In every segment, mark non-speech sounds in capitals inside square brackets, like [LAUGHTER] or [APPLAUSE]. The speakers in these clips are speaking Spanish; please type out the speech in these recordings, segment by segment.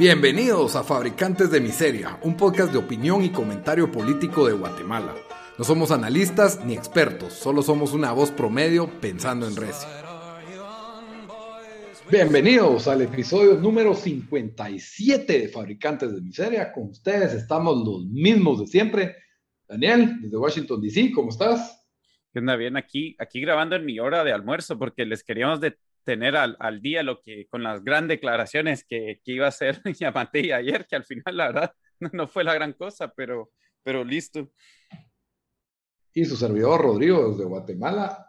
Bienvenidos a Fabricantes de Miseria, un podcast de opinión y comentario político de Guatemala. No somos analistas ni expertos, solo somos una voz promedio pensando en recio. Bienvenidos al episodio número 57 de Fabricantes de Miseria. Con ustedes estamos los mismos de siempre. Daniel, desde Washington, D.C., ¿cómo estás? ¿Qué onda? Bien, aquí, aquí grabando en mi hora de almuerzo porque les queríamos de tener al, al día lo que, con las grandes declaraciones que, que iba a hacer [LAUGHS] Yamate ayer, que al final la verdad no fue la gran cosa, pero, pero listo y su servidor Rodrigo desde Guatemala.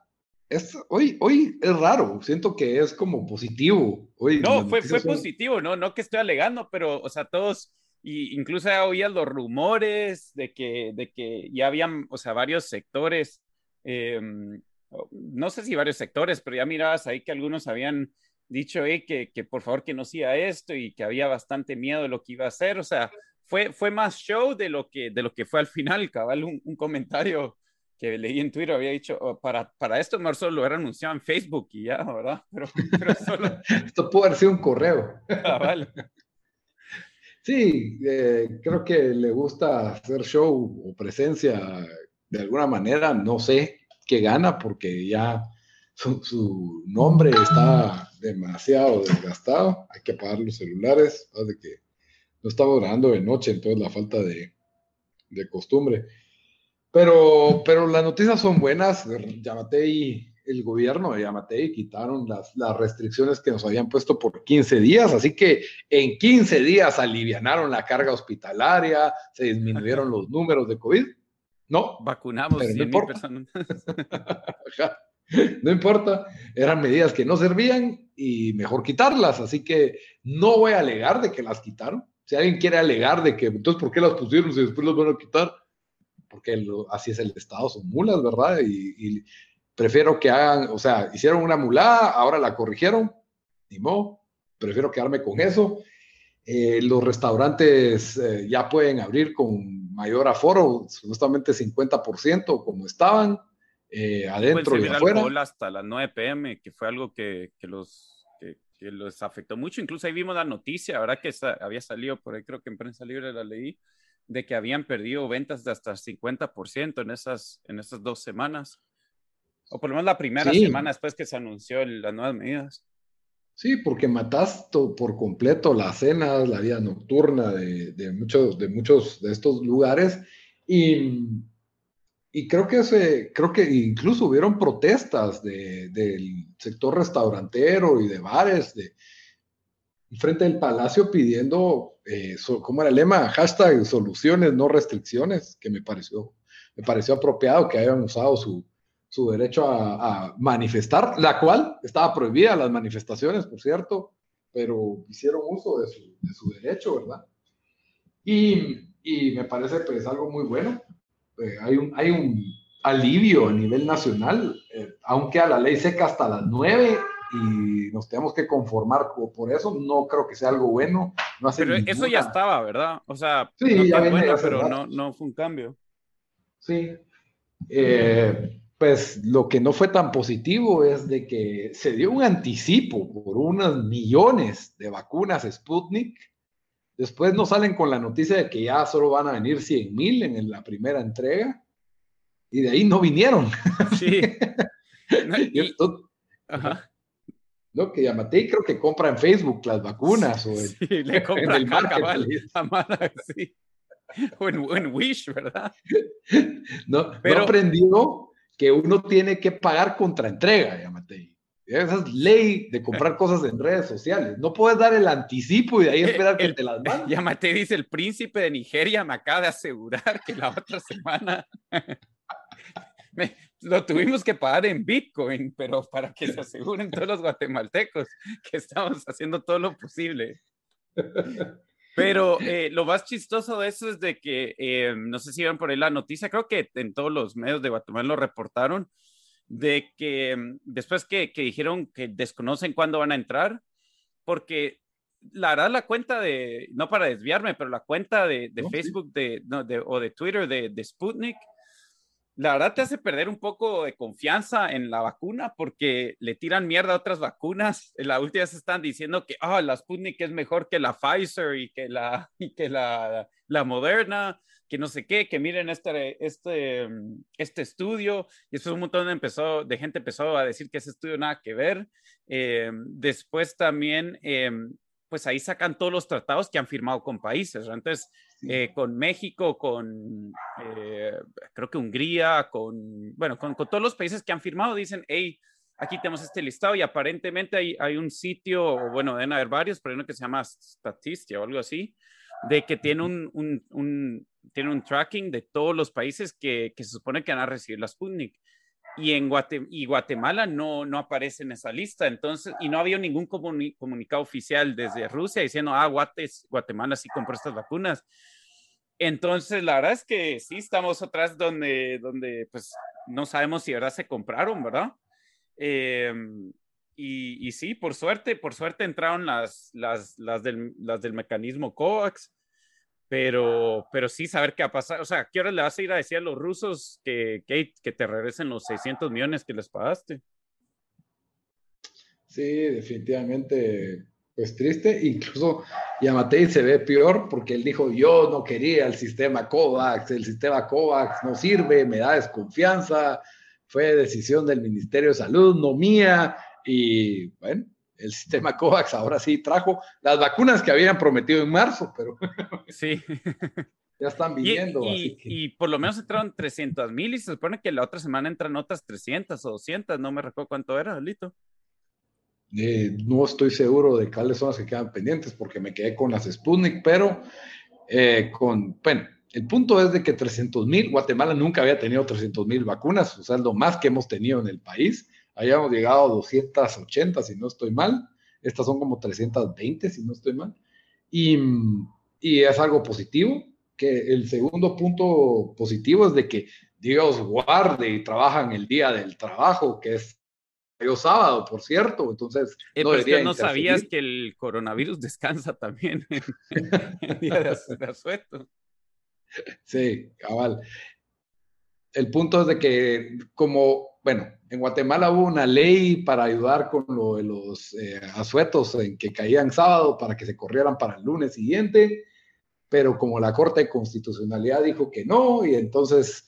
Es, hoy, hoy es raro, siento que es como positivo. Hoy no, fue, fue positivo, no, no que estoy alegando, pero, o sea, todos, y incluso ya oías los rumores de que, de que ya habían, o sea, varios sectores, em, no sé si varios sectores, pero ya mirabas ahí que algunos habían dicho que, que por favor que no siga esto y que había bastante miedo de lo que iba a hacer, o sea, fue, fue más show de lo que, de lo que fue al final, cabal, un, un comentario que leí en Twitter había dicho, oh, para, para esto Marzo lo hubiera anunciado en Facebook y ya, ¿verdad? [LAUGHS] Pero, pero solo... [LAUGHS] esto puede haber sido un correo. Ah, vale. [LAUGHS] Sí, eh, creo que le gusta hacer show o presencia de alguna manera, no sé qué gana porque ya su, su nombre está demasiado desgastado, hay que apagar los celulares, de que no estaba grabando de noche, entonces la falta de, de costumbre. Pero, pero las noticias son buenas. Yamatei, el gobierno de Yamatei quitaron las, las restricciones que nos habían puesto por 15 días, así que en 15 días alivianaron la carga hospitalaria, se disminuyeron los números de COVID. No. Vacunamos no importa. [LAUGHS] no importa, eran medidas que no servían y mejor quitarlas, así que no voy a alegar de que las quitaron. Si alguien quiere alegar de que, entonces, ¿por qué las pusieron si después las van a quitar? porque así es el Estado, son mulas, ¿verdad? Y, prefiero que hagan, o sea, hicieron una mulada, ahora la corrigieron, ni modo, prefiero quedarme con eso. Eh, los restaurantes eh, ya pueden abrir con mayor aforo, supuestamente 50% como estaban, eh, adentro y afuera. hasta las 9 pm, que fue algo que, que los, que, los afectó mucho. Incluso ahí vimos la noticia, ¿verdad? Que había salido por ahí, creo que en prensa libre la leí, de que habían perdido ventas de hasta 50% en esas, en esas dos semanas. O por lo menos la primera semana después que se anunció las nuevas medidas. Sí, porque mataste por completo las cenas, la vida nocturna de, muchos, de muchos de estos lugares. Y, creo que se, creo que incluso hubieron protestas de, del sector restaurantero y de bares, de, frente del palacio pidiendo, eh, ¿cómo era el lema? Hashtag soluciones, no restricciones, que me pareció, me pareció apropiado que hayan usado su, su derecho a, manifestar, la cual estaba prohibida las manifestaciones, por cierto, pero hicieron uso de su, de su derecho, ¿verdad? Y, y, me parece pues algo muy bueno. Eh, hay, un, hay un alivio a nivel nacional, eh, aunque a la ley seca hasta las nueve y nos tenemos que conformar por eso. No creo que sea algo bueno. No pero eso ya estaba, ¿verdad? O sea, sí, ya bueno, pero no, no fue un cambio. Sí. Eh, pues lo que no fue tan positivo es de que se dio un anticipo por unos millones de vacunas Sputnik. Después nos salen con la noticia de que ya solo van a venir 100 mil en la primera entrega. Y de ahí no vinieron. [LAUGHS] Sí. [LAUGHS] Ajá. ¿no? Que Yamatei creo que compra en Facebook las vacunas o en, sí, le [LAUGHS] compra en el market. sí. O en, Wish, ¿verdad? No, Pero, aprendió que uno tiene que pagar contra entrega, Yamatei. Esa es ley de comprar cosas en redes sociales. No puedes dar el anticipo y de ahí esperar que te las manden. [LAUGHS] Yamatei dice, el príncipe de Nigeria me acaba de asegurar que la otra semana [LAUGHS] lo tuvimos que pagar en Bitcoin, pero para que se aseguren todos los guatemaltecos que estamos haciendo todo lo posible. [LAUGHS] Pero eh, lo más chistoso de eso es de que, eh, no sé si vieron por ahí la noticia, creo que en todos los medios de Guatemala lo reportaron, de que mm, después que, que dijeron que desconocen cuándo van a entrar, porque la verdad la cuenta de, no para desviarme, pero la cuenta de, de Facebook de, de, o de Twitter de, de Sputnik, la verdad te hace perder un poco de confianza en la vacuna porque le tiran mierda a otras vacunas. En la última vez están diciendo que oh, la Sputnik es mejor que la Pfizer y que la, [LAUGHS] y que la, la Moderna, que no sé qué, que miren este, este, este estudio. Y eso un montón de, empezó, de gente empezó a decir que ese estudio nada que ver. Eh, después también, eh, pues ahí sacan todos los tratados que han firmado con países. Entonces, eh, con México, con eh, creo que Hungría, con, bueno, con, todos los países que han firmado, dicen, hey, aquí tenemos este listado y aparentemente hay, hay un sitio, bueno, deben haber varios, pero hay uno que se llama Statistia o algo así, de que tiene un, un, un tiene un tracking de todos los países que, que, se supone que van a recibir la Sputnik y en y Guatemala no, no aparece en esa lista. Entonces, y no había ningún comunicado oficial desde Rusia diciendo, ah, Guatemala sí compró estas vacunas. Entonces, la verdad es que sí, estamos atrás donde, donde pues, no sabemos si verdad se compraron, ¿verdad? Em, y, y, sí, por suerte, por suerte entraron las, las, las, del, las del mecanismo COVAX pero, pero sí saber qué va a pasar. O sea, ¿qué hora le vas a ir a decir a los rusos que, que, que te regresen los 600 millones que les pagaste? Sí, definitivamente, pues triste. Incluso Yamatei se ve peor porque él dijo, yo no quería el sistema COVAX, el sistema COVAX no sirve, me da desconfianza, fue decisión del Ministerio de Salud, no mía. Y bueno, el sistema [LAUGHS] COVAX ahora sí trajo las vacunas que habían prometido en marzo, pero [LAUGHS] sí. ya están viniendo. Y, por lo menos entraron 300 mil y se supone que la otra semana entran otras 300 o 200, no me recuerdo cuánto era, Lito. Eh, no estoy seguro de cuáles son las que quedan pendientes porque me quedé con las Sputnik, pero eh, con, bueno, el punto es de que 300 mil, Guatemala nunca había tenido 300 mil vacunas, o sea, es lo más que hemos tenido en el país hayamos llegado a 280, si no estoy mal. Estas son como 320, si no estoy mal. Y, y es algo positivo, que el segundo punto positivo es de que Dios guarde y trabajan el día del trabajo, que es el sábado, por cierto. Entonces, eh, no, no sabías que el coronavirus [LAUGHS] descansa también en el [LAUGHS] día de asueto. Sí, cabal. El punto es de que como bueno, en Guatemala hubo una ley para ayudar con lo de los eh, asuetos en que caían sábado para que se corrieran para el lunes siguiente, pero como la Corte de Constitucionalidad dijo que no, y entonces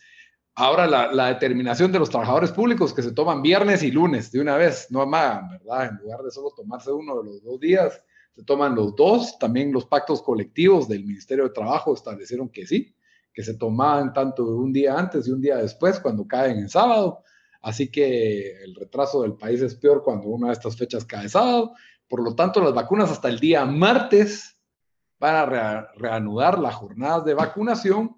ahora la, determinación de los trabajadores públicos que se toman viernes y lunes de una vez, no amagan, ¿verdad? En lugar de solo tomarse uno de los dos días, se toman los dos. También los pactos colectivos del Ministerio de Trabajo establecieron que sí, que se tomaban tanto un día antes y un día después cuando caen en sábado Así que el retraso del país es peor cuando una de estas fechas cae sábado. Por lo tanto, las vacunas hasta el día martes van a reanudar las jornadas de vacunación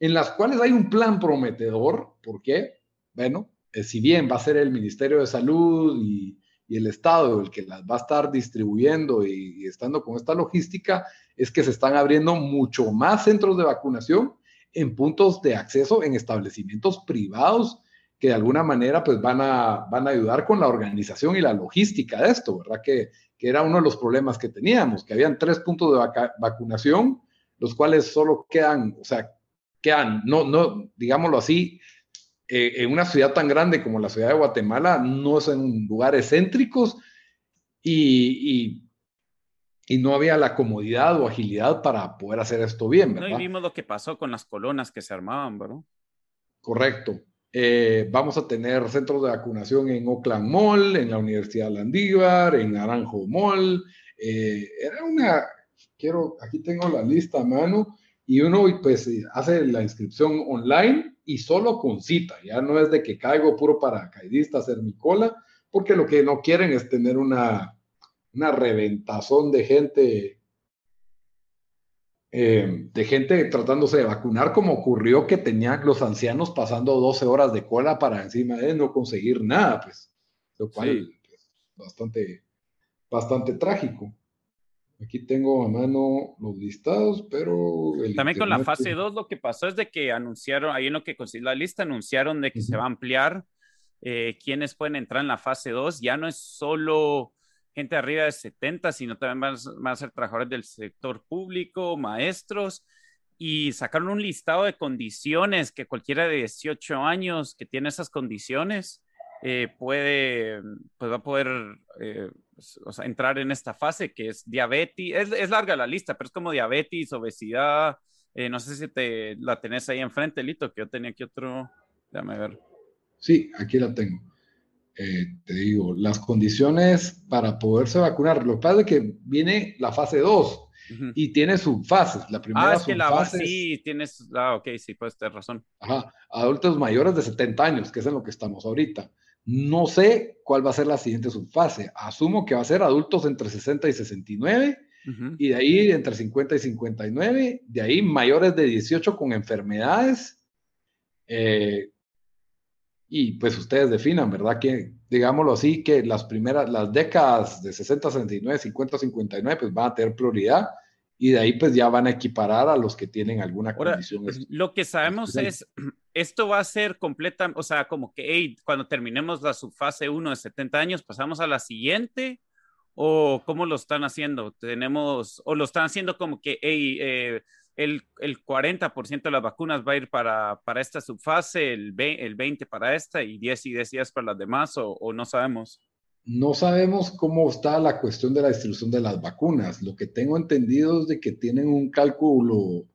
en las cuales hay un plan prometedor. ¿Por qué? Bueno, eh, si bien va a ser el Ministerio de Salud y, el Estado el que las va a estar distribuyendo y estando con esta logística, es que se están abriendo mucho más centros de vacunación en puntos de acceso en establecimientos privados que de alguna manera pues van a, van a ayudar con la organización y la logística de esto, ¿verdad? Que, que era uno de los problemas que teníamos, que habían tres puntos de vacunación, los cuales solo quedan, o sea, quedan, no, no, digámoslo así, eh, en una ciudad tan grande como la ciudad de Guatemala, no es en lugares céntricos y, y, y, no había la comodidad o agilidad para poder hacer esto bien, ¿verdad? No, y vimos lo que pasó con las colonas que se armaban, ¿verdad? Correcto. Eh, vamos a tener centros de vacunación en Oakland Mall, en la Universidad Landívar, en Naranjo Mall. Eh, era una, quiero, aquí tengo la lista a mano, y uno pues hace la inscripción online y solo con cita, ya no es de que caigo puro paracaidista hacer mi cola, porque lo que no quieren es tener una, una reventazón de gente eh, de gente tratándose de vacunar, como ocurrió que tenían los ancianos pasando 12 horas de cola para encima de no conseguir nada, pues, lo cual es pues, bastante, bastante trágico. Aquí tengo a mano los listados, pero... También con la fase 2 lo que pasó es de que anunciaron, ahí en lo que conseguí la lista, anunciaron de que se va a ampliar eh, quienes pueden entrar en la fase 2. Ya no es solo gente arriba de 70, sino también van, van a ser trabajadores del sector público, maestros, y sacaron un listado de condiciones que cualquiera de 18 años que tiene esas condiciones eh, puede, pues va a poder eh, o sea, entrar en esta fase que es diabetes, es, es, larga la lista, pero es como diabetes, obesidad, eh, no sé si te la tenés ahí enfrente, Lito, que yo tenía aquí otro, déjame ver. Sí, aquí la tengo. Te digo, las condiciones para poderse vacunar, lo que pasa es que viene la fase 2, y tiene subfases. La primera ah, es que la base sí, tienes, ah, ok, sí, puedes tener razón. Ajá, adultos mayores de 70 años, que es en lo que estamos ahorita. No sé cuál va a ser la siguiente subfase. Asumo que va a ser adultos entre 60 y 69, y de ahí entre 50 y 59, de ahí mayores de 18 con enfermedades. Eh, y pues ustedes definan, ¿verdad? Que, digámoslo así, que las primeras, las décadas de 60, 69, 50, 59, pues van a tener prioridad y de ahí pues ya van a equiparar a los que tienen alguna condición. Lo que sabemos es, [CLEARS THROAT] esto va a ser completa, o sea, como que cuando terminemos la subfase 1 de 70 años, pasamos a la siguiente, o cómo lo están haciendo. Tenemos, o lo están haciendo como que eh, el, el 40% de las vacunas va a ir para, para esta subfase, el, el 20% para esta y 10 y 10 días para las demás, o, no sabemos. No sabemos cómo está la cuestión de la distribución de las vacunas. Lo que tengo entendido es de que tienen un cálculo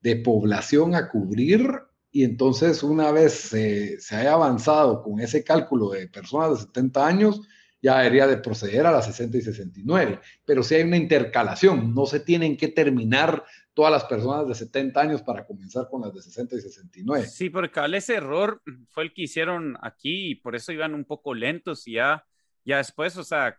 de población a cubrir y entonces una vez se, haya avanzado con ese cálculo de personas de 70 años, ya debería de proceder a las 60 y 69. Pero si hay una intercalación, no se tienen que terminar todas las personas de 70 años para comenzar con las de 60 y 69. Sí, porque ese error fue el que hicieron aquí y por eso iban un poco lentos y ya, ya después, o sea,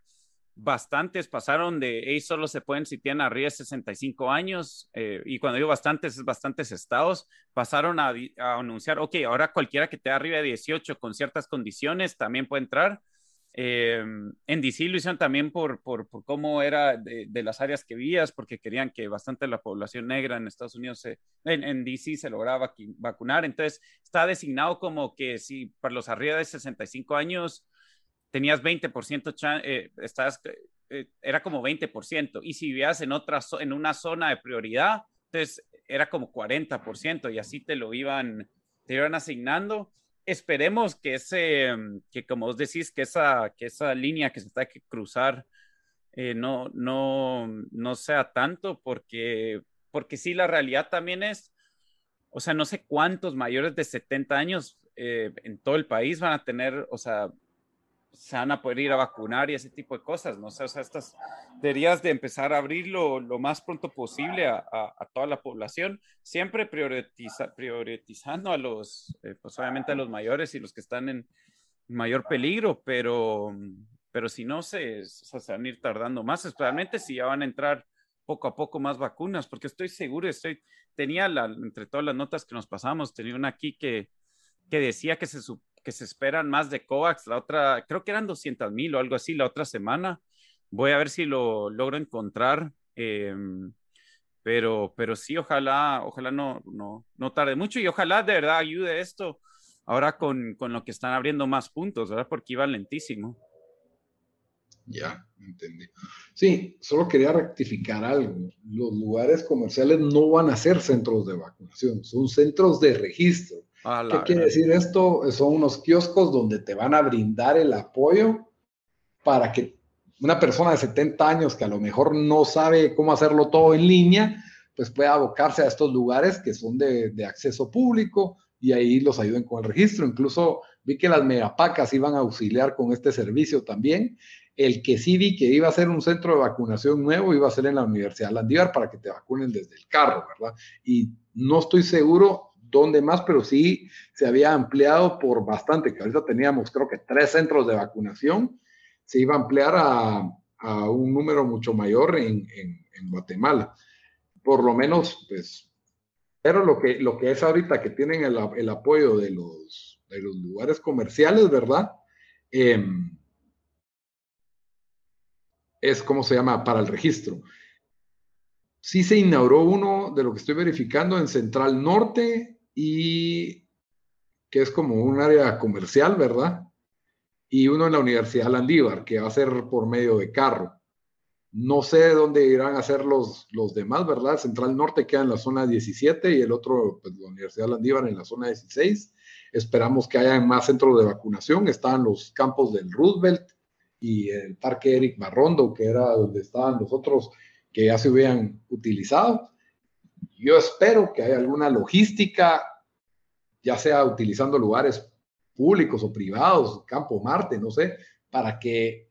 bastantes pasaron de, hey, solo se pueden si tienen arriba de 65 años, eh, y cuando digo bastantes, es bastantes estados, pasaron a, anunciar, ok, ahora cualquiera que esté arriba de 18 con ciertas condiciones también puede entrar. Eh, en DC lo hicieron también por, por, por cómo era de, de, las áreas que vías, porque querían que bastante la población negra en Estados Unidos, se, en, en, DC se lograba vacunar. Entonces, está designado como que si para los arriba de 65 años, tenías 20%, eh, estás, eh, era como 20%, y si vivías en, otra, en una zona de prioridad, entonces era como 40%, y así te lo iban, te iban asignando. Esperemos que ese, que como vos decís, que esa, que esa línea que se está que cruzar eh, no, no, no sea tanto, porque, porque sí, la realidad también es, o sea, no sé cuántos mayores de 70 años en todo el país van a tener, o sea, se van a poder ir a vacunar y ese tipo de cosas, ¿no? O sea, estas deberías de empezar a abrirlo lo más pronto posible a, toda la población, siempre prioritiza, priorizando a los, eh, pues obviamente a los mayores y los que están en mayor peligro, pero, pero si no, se, o sea, se van a ir tardando más, especialmente si ya van a entrar poco a poco más vacunas, porque estoy seguro, estoy, tenía entre todas las notas que nos pasamos, tenía una aquí que, que decía que se, que se esperan más de COVAX, la otra, creo que eran 200 mil o algo así la otra semana. Voy a ver si lo logro encontrar. Em, pero, pero sí, ojalá, ojalá no, no, no tarde mucho y ojalá de verdad ayude esto ahora con, con lo que están abriendo más puntos, ¿verdad? Porque iba lentísimo. Ya, entendí. Sí, solo quería rectificar algo. Los lugares comerciales no van a ser centros de vacunación, son centros de registro. ¿Qué quiere decir esto? Son unos kioscos donde te van a brindar el apoyo para que una persona de 70 años que a lo mejor no sabe cómo hacerlo todo en línea, pues pueda abocarse a estos lugares que son de, acceso público y ahí los ayuden con el registro. Incluso vi que las megapacas iban a auxiliar con este servicio también. El que sí vi que iba a ser un centro de vacunación nuevo iba a ser en la Universidad Landívar para que te vacunen desde el carro, ¿verdad? Y no estoy seguro dónde más, pero sí se había ampliado por bastante, que ahorita teníamos creo que tres centros de vacunación, se iba a ampliar a, un número mucho mayor en, Guatemala. Por lo menos, pues, pero lo que, lo que es ahorita que tienen el, apoyo de los, de los lugares comerciales, ¿verdad? Em, es como se llama para el registro. sí se inauguró uno de lo que estoy verificando en Central Norte y que es como un área comercial, ¿verdad? Y uno en la Universidad Landívar, que va a ser por medio de carro. No sé dónde irán a ser los, los demás, ¿verdad? Central Norte queda en la zona 17 y el otro, pues la Universidad Landívar en la zona 16. Esperamos que haya más centros de vacunación. Están los campos del Roosevelt y el Parque Eric Marrondo, que era donde estaban los otros que ya se hubieran utilizado. Yo espero que haya alguna logística, ya sea utilizando lugares públicos o privados, Campo Marte, no sé, para que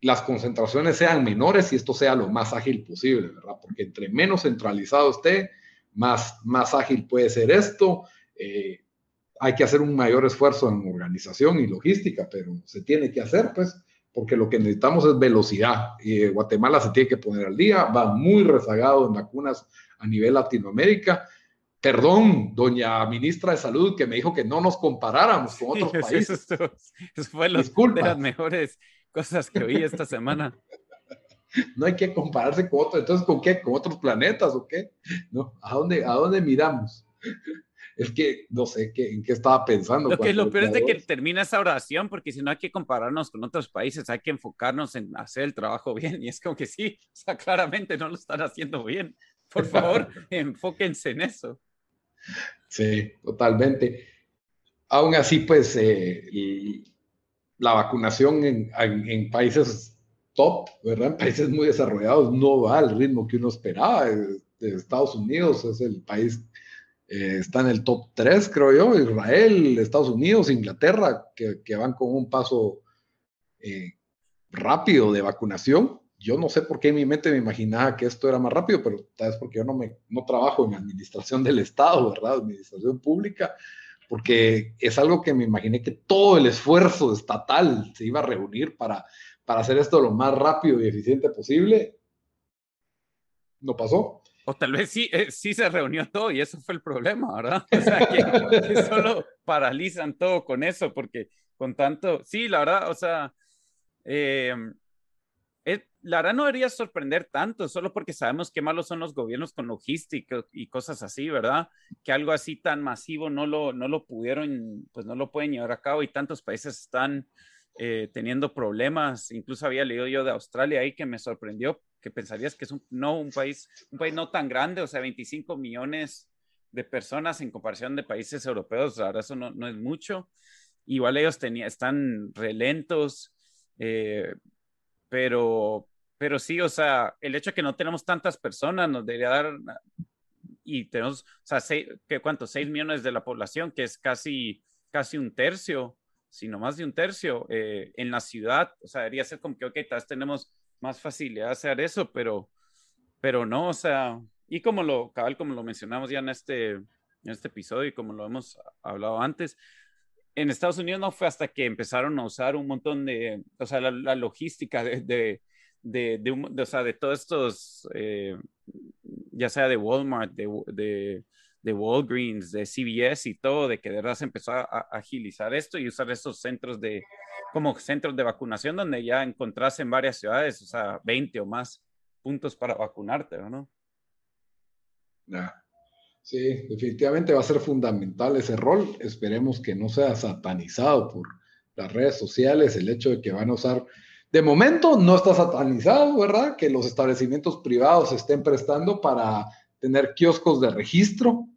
las concentraciones sean menores y esto sea lo más ágil posible, ¿verdad? Porque entre menos centralizado esté, más, más ágil puede ser esto. Eh, hay que hacer un mayor esfuerzo en organización y logística, pero se tiene que hacer, pues, porque lo que necesitamos es velocidad. Y Guatemala se tiene que poner al día, va muy rezagado en vacunas a nivel Latinoamérica. Perdón, doña ministra de Salud, que me dijo que no nos comparáramos con otros [LAUGHS] países. Eso, fue de las mejores cosas que oí esta semana. [LAUGHS] no hay que compararse con otros. Entonces, ¿con qué? ¿Con otros planetas o qué? ¿No? ¿A dónde, a dónde miramos? Es que no sé qué, en qué estaba pensando. Lo que lo peor es de que termina esa oración, porque si no hay que compararnos con otros países, hay que enfocarnos en hacer el trabajo [LAUGHS] bien. Y es como que sí, o sea, claramente no lo están haciendo bien. Por favor, [LAUGHS] enfóquense en eso. Sí, totalmente. Aún así, pues, eh, la vacunación en, países top, ¿verdad? En países muy desarrollados no va al ritmo que uno esperaba. Eh, Estados Unidos es el país, eh, está en el top 3, creo yo, Israel, Estados Unidos, Inglaterra, que, van con un paso eh, rápido de vacunación. Yo no sé por qué en mi mente me imaginaba que esto era más rápido, pero tal vez porque yo no, me, no trabajo en administración del Estado, ¿verdad? Administración pública porque es algo que me imaginé que todo el esfuerzo estatal se iba a reunir para, para hacer esto lo más rápido y eficiente posible. No pasó. O tal vez sí, eh, sí se reunió todo y eso fue el problema, ¿verdad? O sea, que, solo paralizan todo con eso, porque con tanto, sí, la verdad, o sea, eh, la verdad no debería sorprender tanto, solo porque sabemos qué malos son los gobiernos con logística y cosas así, ¿verdad? Que algo así tan masivo no lo, no lo pudieron, pues no lo pueden llevar a cabo y tantos países están eh, teniendo problemas. Incluso había leído yo de Australia ahí que me sorprendió, que pensarías que es un, no un país, un país no tan grande, o sea, 25 millones de personas en comparación de países europeos, verdad eso no, no es mucho. Igual ellos tenía, están relentos. Eh, pero, pero sí, o sea, el hecho de que no tenemos tantas personas nos debería dar, y tenemos, o sea, seis, ¿qué, ¿cuánto? Seis millones de la población, que es casi, casi un tercio, sino más de un tercio eh, en la ciudad, o sea, debería ser como que, ok, tal vez tenemos más facilidad de hacer eso, pero, pero no, o sea, y como lo, cabal, como lo mencionamos ya en este, en este episodio y como lo hemos hablado antes, en Estados Unidos no fue hasta que empezaron a usar un montón de, o sea, la, logística de, de, de, o sea, de todos estos, eh, ya sea de Walmart, de, de, Walgreens, de CVS y todo, de que de verdad se empezó a, agilizar esto y usar estos centros de, como centros de vacunación donde ya encontrás en varias ciudades, o sea, 20 o más puntos para vacunarte, ¿no? Sí, definitivamente va a ser fundamental ese rol. Esperemos que no sea satanizado por las redes sociales, el hecho de que van a usar... De momento no está satanizado, ¿verdad? Que los establecimientos privados estén prestando para tener kioscos de registro.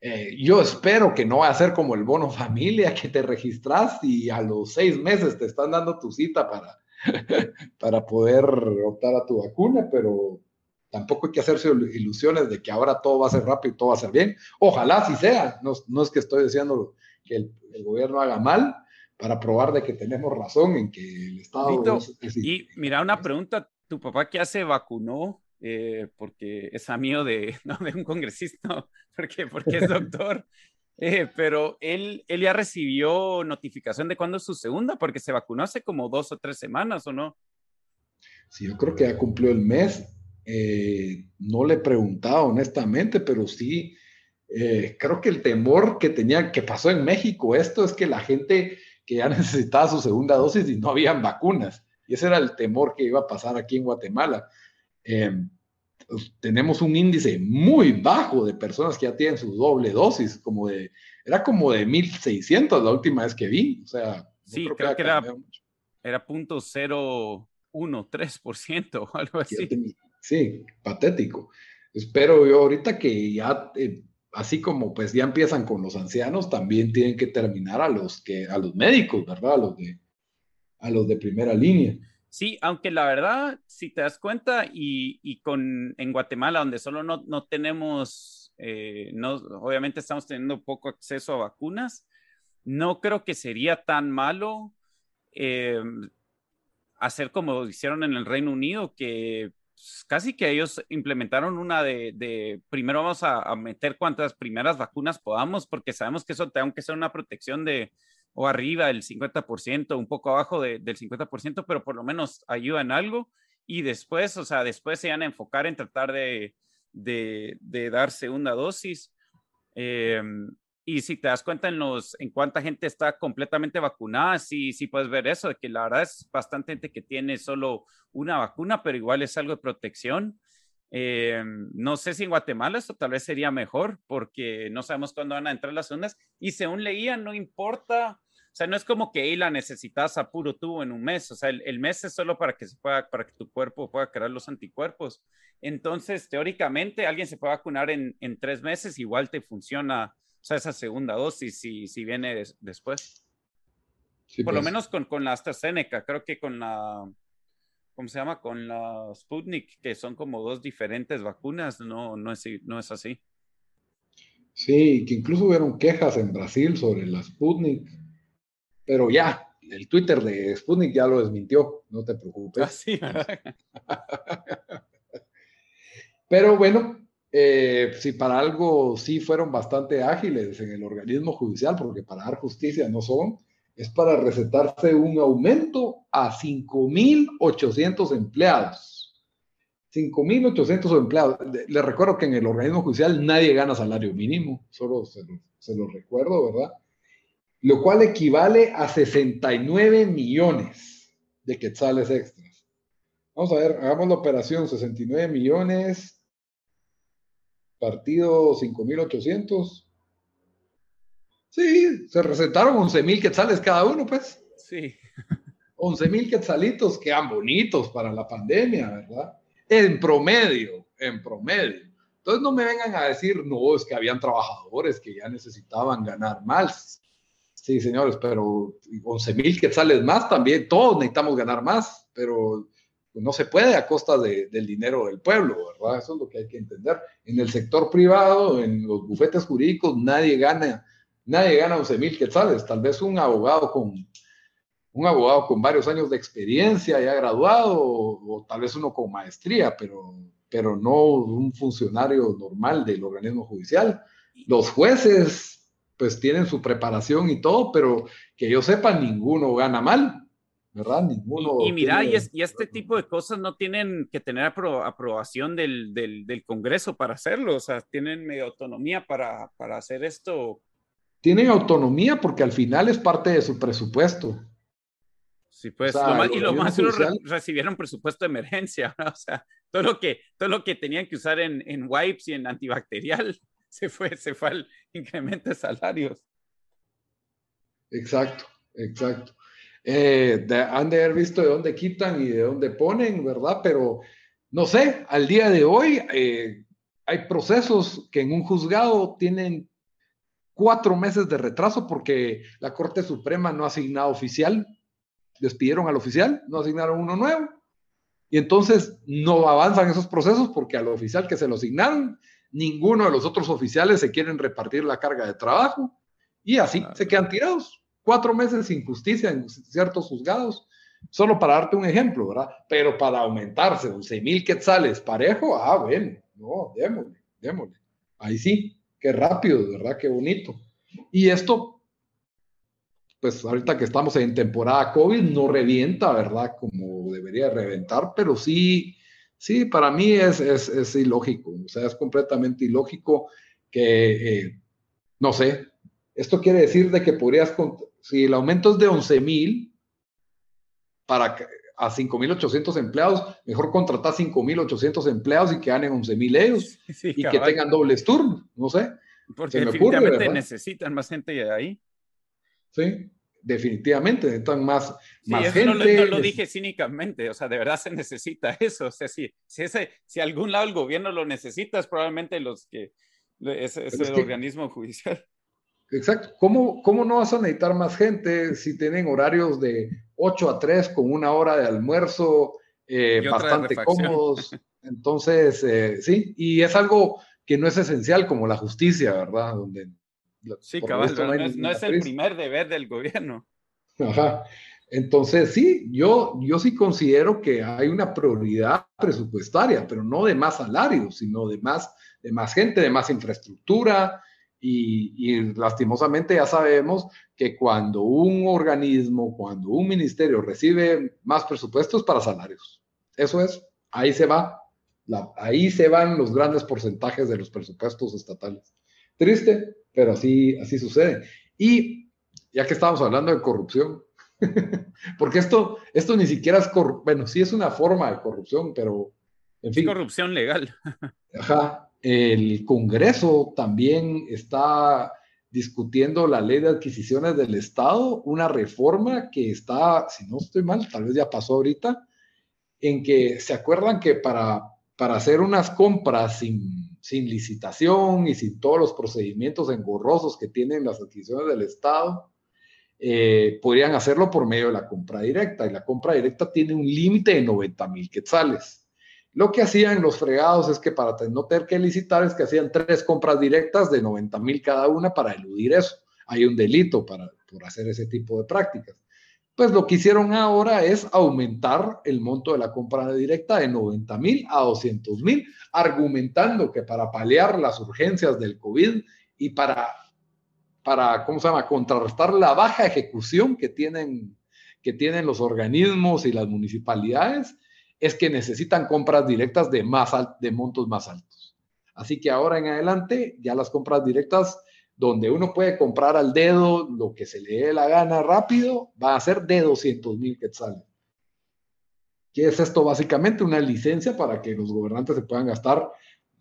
Eh, yo espero que no va a ser como el bono familia, que te registras y a los seis meses te están dando tu cita para, [LAUGHS] para poder optar a tu vacuna, pero Tampoco hay que hacerse ilusiones de que ahora todo va a ser rápido y todo va a ser bien. Ojalá sí sea. No, es que estoy diciendo que el, gobierno haga mal para probar de que tenemos razón en que el Estado... y mira, una pregunta. ¿Tu papá qué hace vacunó? Eh, porque es amigo de, [LAUGHS] no, de un congresista, [LAUGHS] porque, porque es doctor. Eh, pero él, él ya recibió notificación de cuándo es su segunda, porque se vacunó hace como dos o tres semanas, ¿o no? Sí, yo creo que ya cumplió el mes. Eh, no le he preguntado honestamente, pero sí, eh, creo que el temor que tenía, que pasó en México, esto es que la gente que ya [LAUGHS] necesitaba su segunda dosis y no habían vacunas. Y ese era el temor que iba a pasar aquí en Guatemala. Eh, tenemos un índice muy bajo de personas que ya tienen su doble dosis, como de, era como de 1600 la última vez que vi, o sea, sí, creo, que, era, era punto o algo así. Sí, patético. Espero yo ahorita que ya, eh, así como pues ya empiezan con los ancianos, también tienen que terminar a los que, a los médicos, ¿verdad? A los de, a los de primera línea. Sí, aunque la verdad, si te das cuenta, y, y con en Guatemala, donde solo no, no tenemos, eh, no, obviamente estamos teniendo poco acceso a vacunas, no creo que sería tan malo eh, hacer como hicieron en el Reino Unido, que pues, casi que ellos implementaron una de, de primero vamos a, a, meter cuantas primeras vacunas podamos, porque sabemos que eso tenga que ser una protección de o arriba del 50%, un poco abajo de, del 50%, pero por lo menos ayuda en algo. Y después, o sea, después se van a enfocar en tratar de, de, de dar segunda dosis. Eh, y si te das cuenta en, los, en cuánta gente está completamente vacunada, sí, sí puedes ver eso, de que la verdad es bastante gente que tiene solo una vacuna, pero igual es algo de protección. Eh, no sé si en Guatemala esto tal vez sería mejor porque no sabemos cuándo van a entrar las ondas y según leía no importa, o sea, no es como que la necesitas a puro tubo en un mes, o sea, el, el, mes es solo para que se pueda, para que tu cuerpo pueda crear los anticuerpos. Entonces, teóricamente, alguien se puede vacunar en, en tres meses, igual te funciona, o sea, esa segunda dosis si, si viene des, después. Sí, Por pues. lo menos con, con la AstraZeneca, creo que con la, ¿cómo se llama? Con la Sputnik, que son como dos diferentes vacunas, no, no, es, no es así. Sí, que incluso hubieron quejas en Brasil sobre la Sputnik, pero ya, el Twitter de Sputnik ya lo desmintió, no te preocupes. Ah, sí, [LAUGHS] pero bueno, eh, si para algo sí fueron bastante ágiles en el organismo judicial, porque para dar justicia no son, es para recetarse un aumento a 5.800 empleados. 5.800 empleados. Les recuerdo que en el organismo judicial nadie gana salario mínimo, solo se lo, se lo recuerdo, ¿verdad? Lo cual equivale a 69 millones de quetzales extras. Vamos a ver, hagamos la operación, 69 millones, partido 5.800 Sí, se recetaron 11 mil quetzales cada uno, pues. Sí. 11 mil quetzalitos quedan bonitos para la pandemia, ¿verdad? En promedio, en promedio. Entonces no me vengan a decir, no, es que habían trabajadores que ya necesitaban ganar más. Sí, señores, pero 11 mil quetzales más también, todos necesitamos ganar más, pero no se puede a costa de, del dinero del pueblo, ¿verdad? Eso es lo que hay que entender. En el sector privado, en los bufetes jurídicos, nadie gana Nadie gana 11 mil quetzales, tal vez un abogado con un abogado con varios años de experiencia, ya graduado, o, o, tal vez uno con maestría, pero, pero no un funcionario normal del organismo judicial. Los jueces, pues tienen su preparación y todo, pero que yo sepa, ninguno gana mal, ¿verdad? Ninguno. Y, y mira, tiene... y, es, y, este [LAUGHS] tipo de cosas no tienen que tener apro aprobación del, del, del, Congreso para hacerlo, o sea, tienen medio autonomía para, para hacer esto tienen autonomía porque al final es parte de su presupuesto. Sí, pues, o sea, lo más, y lo más judicial, re recibieron presupuesto de emergencia, [LAUGHS] ¿no? o sea, todo lo que, todo lo que tenían que usar en, en wipes y en antibacterial se fue, se fue al incremento de salarios. Exacto, exacto. Eh, de, han de haber visto de dónde quitan y de dónde ponen, ¿verdad? Pero no sé, al día de hoy eh, hay procesos que en un juzgado tienen cuatro meses de retraso porque la Corte Suprema no ha asignado oficial, despidieron al oficial, no asignaron uno nuevo, y entonces no avanzan esos procesos porque al oficial que se lo asignaron, ninguno de los otros oficiales se quieren repartir la carga de trabajo, y así se quedan tirados. Cuatro meses sin justicia en ciertos juzgados, solo para darte un ejemplo, ¿verdad? Pero para aumentarse 11 mil quetzales parejo, ah, bueno, no, démosle, démosle. Ahí sí, qué rápido, ¿verdad? Qué bonito. Y esto, pues ahorita que estamos en temporada COVID, no revienta, ¿verdad? Como debería reventar, pero sí, sí, para mí es, es, es ilógico, o sea, es completamente ilógico que, eh, no sé, esto quiere decir de que podrías, si el aumento es de 11 mil, para a 5.800 empleados, mejor contratar 5.800 empleados y que ganen 11.000 ellos [LAUGHS] y que tengan dobles turnos, no sé. Porque definitivamente necesitan más gente ahí. Sí, definitivamente necesitan más, más gente. No, lo dije cínicamente, o sea, de verdad se necesita [LAUGHS] eso. O sea, si, si, ese, si algún lado el gobierno lo necesita, es probablemente los que, ese, ese organismo judicial. Exacto. ¿Cómo, ¿Cómo no vas a necesitar más gente si tienen horarios de 8 a 3 con una hora de almuerzo eh, bastante cómodos? [LAUGHS] Entonces, eh, sí, y es algo que no es esencial como la justicia, ¿verdad? Donde, sí, cabal, no, es, el primer deber del gobierno. Ajá. Entonces, sí, yo, yo sí considero que hay una prioridad presupuestaria, pero no de más salarios, sino de más, de más gente, de más infraestructura, y, lastimosamente ya sabemos que cuando un organismo, cuando un ministerio recibe más presupuestos para salarios, eso es, ahí se va, ahí se van los grandes porcentajes de los presupuestos estatales. Triste, pero así, así sucede. Y ya que estamos hablando de corrupción, [LAUGHS] porque esto, esto ni siquiera es, bueno, sí es una forma de corrupción, pero en fin. corrupción legal. [LAUGHS] Ajá, el Congreso también está discutiendo la ley de adquisiciones del Estado, una reforma que está, si no estoy mal, tal vez ya pasó ahorita, en que se acuerdan que para, para hacer unas compras sin, sin licitación y sin todos los procedimientos engorrosos que tienen las adquisiciones del Estado, eh, podrían hacerlo por medio de la compra directa. Y la compra directa tiene un límite de 90 mil quetzales. Lo que hacían los fregados es que para no tener que licitar es que hacían tres compras directas de 90 mil cada una para eludir eso. Hay un delito para, por hacer ese tipo de prácticas. Pues lo que hicieron ahora es aumentar el monto de la compra directa de 90 mil a 200 mil, argumentando que para paliar las urgencias del COVID y para, para, ¿cómo se llama?, contrarrestar la baja ejecución que tienen, que tienen los organismos y las municipalidades, es que necesitan compras directas de, más de montos más altos. Así que ahora en adelante, ya las compras directas, donde uno puede comprar al dedo lo que se le dé la gana rápido, va a ser de 200 mil quetzales. ¿Qué es esto? Básicamente una licencia para que los gobernantes se puedan gastar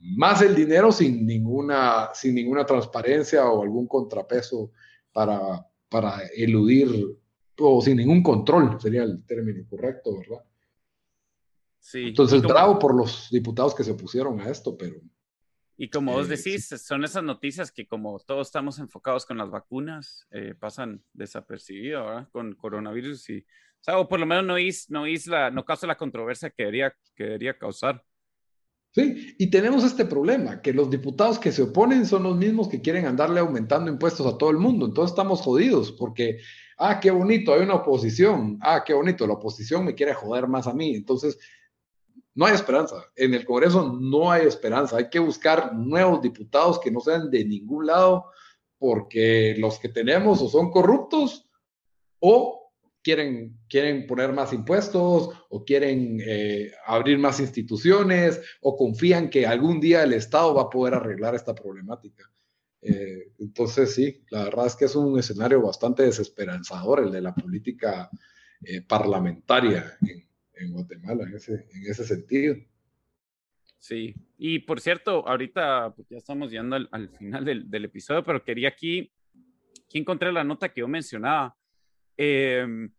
más el dinero sin ninguna, sin ninguna transparencia o algún contrapeso para, para eludir o sin ningún control, sería el término correcto, ¿verdad? Entonces, bravo por los diputados que se opusieron a esto, pero... Y como vos decís, son esas noticias que como todos estamos enfocados con las vacunas, eh, pasan desapercibidas, ¿verdad? Con coronavirus y, o, sea, o por lo menos no es, no es la, no causa la controversia que debería, que debería causar. Sí, y tenemos este problema, que los diputados que se oponen son los mismos que quieren andarle aumentando impuestos a todo el mundo. Entonces estamos jodidos porque, ah, qué bonito, hay una oposición, ah, qué bonito, la oposición me quiere joder más a mí. Entonces, no hay esperanza. En el Congreso no hay esperanza. Hay que buscar nuevos diputados que no sean de ningún lado, porque los que tenemos o son corruptos o quieren, quieren poner más impuestos o quieren eh, abrir más instituciones o confían que algún día el Estado va a poder arreglar esta problemática. Eh, entonces, sí, la verdad es que es un escenario bastante desesperanzador el de la política eh, parlamentaria en, en Guatemala en ese, en ese sentido. Sí, y por cierto, ahorita pues, ya estamos llegando al, final del, del, episodio, pero quería aquí, aquí encontré la nota que yo mencionaba, em,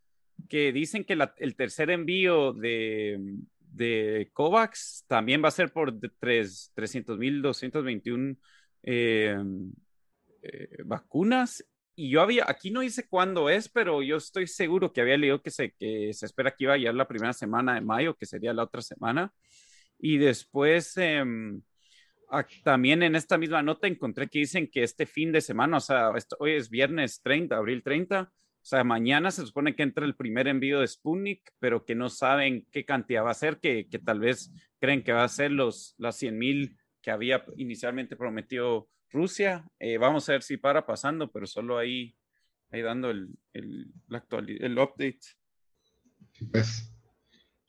que dicen que el tercer envío de, de COVAX también va a ser por 300.221 eh, em, eh, vacunas y yo había, aquí no dice cuándo es, pero yo estoy seguro que había leído que se, que se espera que iba a llegar la primera semana de mayo, que sería la otra semana. Y después, em, también en esta misma nota encontré que dicen que este fin de semana, o sea, hoy es viernes 30, abril 30, o sea, mañana se supone que entra el primer envío de Sputnik, pero que no saben qué cantidad va a ser, que, que tal vez creen que va a ser los, las 100 mil que había inicialmente prometido Rusia, eh, vamos a ver si para pasando, pero solo ahí, ahí dando el, el, el update. Pues,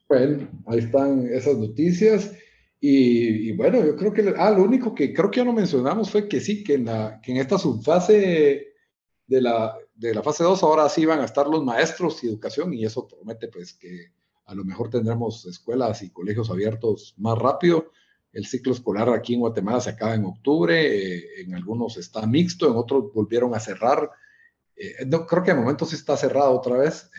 bueno, ahí están esas noticias. Y, bueno, yo creo que, ah, lo único que creo que ya no mencionamos fue que sí, que en, la, que en esta subfase de la, de la fase 2 ahora sí van a estar los maestros y educación y eso promete pues que a lo mejor tendremos escuelas y colegios abiertos más rápido. El ciclo escolar aquí en Guatemala se acaba en octubre, eh, en algunos está mixto, en otros volvieron a cerrar. Eh, no, creo que de momento sí está cerrado otra vez.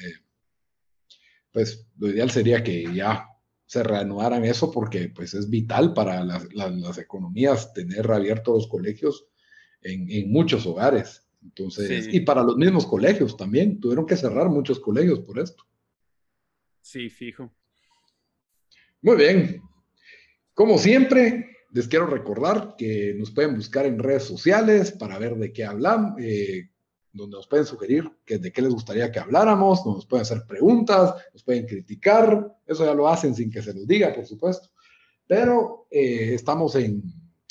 pues lo ideal sería que ya se reanudaran eso porque pues es vital para las, economías tener abiertos los colegios en, muchos hogares. Entonces, y para los mismos colegios también, tuvieron que cerrar muchos colegios por esto. Sí, fijo. Muy bien. Como siempre, les quiero recordar que nos pueden buscar en redes sociales para ver de qué hablan, eh, donde nos pueden sugerir que, de qué les gustaría que habláramos, nos pueden hacer preguntas, nos pueden criticar, eso ya lo hacen sin que se los diga, por supuesto. Pero eh, estamos en,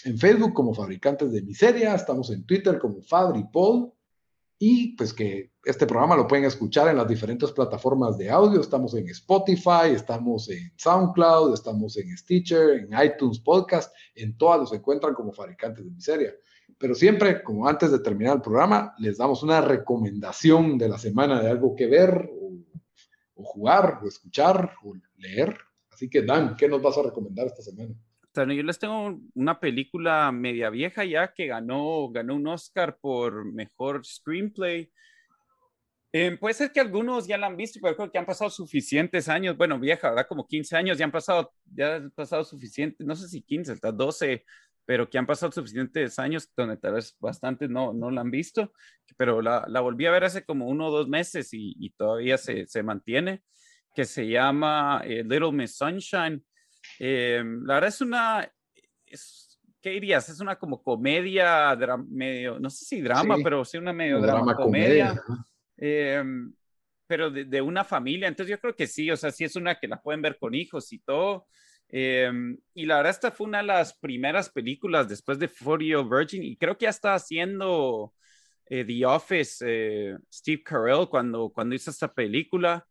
en, Facebook como Fabricantes de Miseria, estamos en Twitter como FabriPol, y pues que este programa lo pueden escuchar en las diferentes plataformas de audio, estamos en Spotify, estamos en SoundCloud, estamos en Stitcher, en iTunes Podcast, en todas los encuentran como Fabricantes de Miseria. Pero siempre, como antes de terminar el programa, les damos una recomendación de la semana de algo que ver o, jugar o escuchar o leer. Así que Dan, ¿qué nos vas a recomendar esta semana? Bueno, yo les tengo una película media vieja ya que ganó, ganó un Oscar por mejor screenplay. Eh, puede ser que algunos ya la han visto, pero creo que han pasado suficientes años, bueno, vieja, ¿verdad? Como 15 años, ya han pasado, ya han pasado suficientes, no sé si 15, hasta 12 pero que han pasado suficientes años donde tal vez bastantes no, no la han visto, pero la, la volví a ver hace como uno o dos meses y, todavía se, se, mantiene, que se llama eh, Little Miss Sunshine. Eh, la verdad es una, es, ¿qué dirías? Es una como comedia, medio, no sé si drama, pero sí una medio drama, comedia. Eh, pero de, de, una familia, entonces yo creo que sí, o sea, sí es una que la pueden ver con hijos y todo. Em, y la verdad, esta fue una de las primeras películas después de For You Virgin, y creo que ya está haciendo eh, The Office eh, Steve Carell cuando, cuando hizo esta película.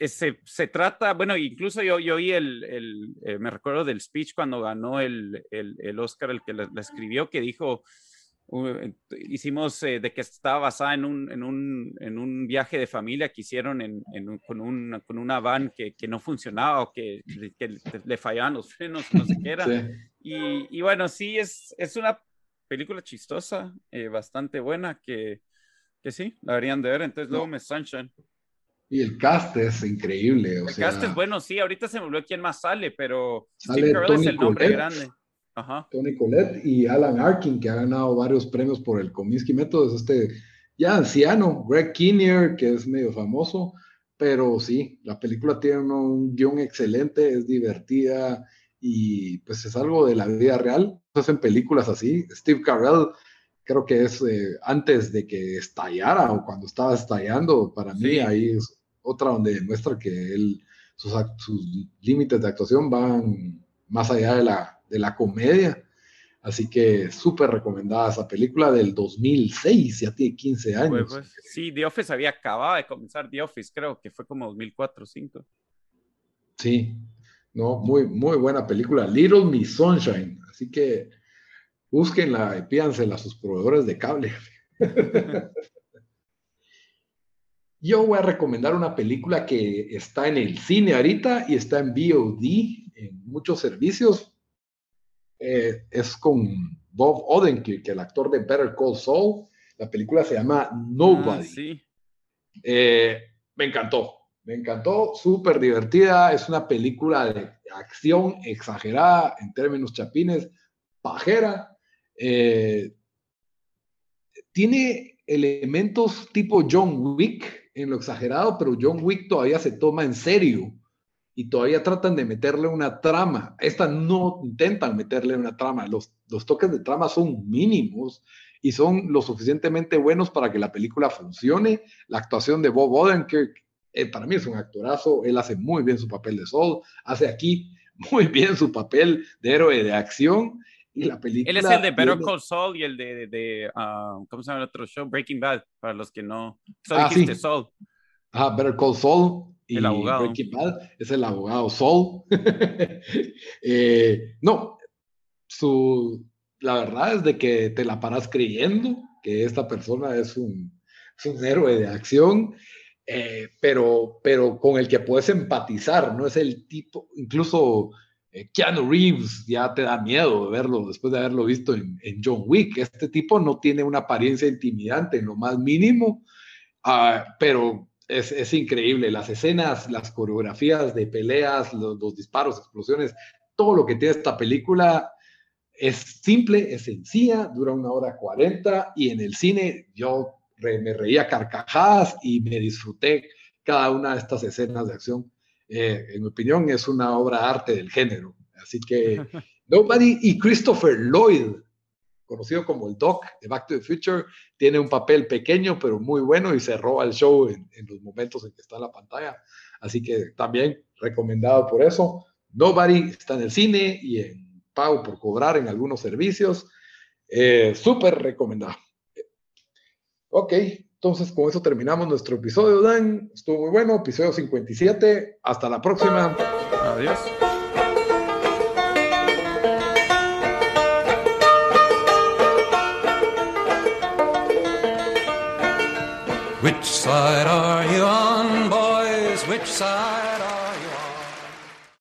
Em, se, se, trata, bueno, incluso yo, yo oí el, el eh, me recuerdo del speech cuando ganó el, el, el Oscar, el que la, escribió, que dijo, hicimos de que estaba basada en un, en un, en un viaje de familia que hicieron en, en con, un, con, una van que, que, no funcionaba o que, que, le fallaban los frenos, no sé qué era. Y, y, bueno, sí, es, es una película chistosa, eh, bastante buena, que, que sí, la deberían de ver. Entonces, luego me Sunshine. Y el cast es increíble. el cast es bueno, sí. Ahorita se me olvidó quién más sale, pero Steve Carell es el nombre grande. Tony Collette y Alan Arkin, que ha ganado varios premios por el Comiskey Method, es este ya anciano, Greg Kinnear, que es medio famoso, pero sí, la película tiene un, guion excelente, es divertida y pues es algo de la vida real. Hacen películas así. Steve Carell, creo que es eh, antes de que estallara o cuando estaba estallando, para mí ahí es otra donde demuestra que él, sus, sus límites de actuación van más allá de la de la comedia. Así que súper recomendada esa película del 2006, ya tiene 15 años. Pues, sí, The Office había acabado de comenzar The Office, creo que fue como 2004 o 2005. Sí, no, muy, muy buena película. Little Miss Sunshine. Así que búsquenla y pídansela a sus proveedores de cable. [LAUGHS] Yo voy a recomendar una película que está en el cine ahorita y está en VOD, en muchos servicios. Eh, es con Bob Odenkirk, el actor de Better Call Saul. La película se llama Nobody. Ah, eh, me encantó, me encantó, súper divertida. Es una película de acción exagerada en términos chapines, pajera. Eh, tiene elementos tipo John Wick en lo exagerado, pero John Wick todavía se toma en serio y todavía tratan de meterle una trama. Esta no intentan meterle una trama. Los, los toques de trama son mínimos y son lo suficientemente buenos para que la película funcione. La actuación de Bob Odenkirk, eh, para mí es un actorazo. Él hace muy bien su papel de Sol. Hace aquí [LAUGHS] muy bien su papel de héroe de acción. Y la película. Él es el de Better Call Saul y el de, de, ah, ¿cómo se llama el otro show? Breaking Bad, para los que no. ah, sí. Better Call Saul y el abogado. es el abogado Sol. [LAUGHS] Eh, no, su, la verdad es de que te la paras creyendo que esta persona es un, héroe de acción. eh, pero, pero con el que puedes empatizar, no es el tipo, incluso eh, Keanu Reeves ya te da miedo verlo después de haberlo visto en, John Wick. Este tipo no tiene una apariencia intimidante en lo más mínimo, ah, pero es, increíble. Las escenas, las coreografías de peleas, los, los disparos, explosiones, todo lo que tiene esta película es simple, es sencilla, dura una hora cuarenta y en el cine yo me reía carcajadas y me disfruté cada una de estas escenas de acción. Eh, en mi opinión es una obra arte del género. Así que [LAUGHS] Nobody y Christopher Lloyd, conocido como el Doc de Back to the Future, tiene un papel pequeño pero muy bueno y se roba el show en, en los momentos en que está en la pantalla. Así que también recomendado por eso. Nobody está en el cine y en pago por cobrar en algunos servicios. Eh, Súper recomendado. Ok, entonces con eso terminamos nuestro episodio, Dan. Estuvo muy bueno, episodio 57. Hasta la próxima. Adiós. Which side are you on, boys? Which side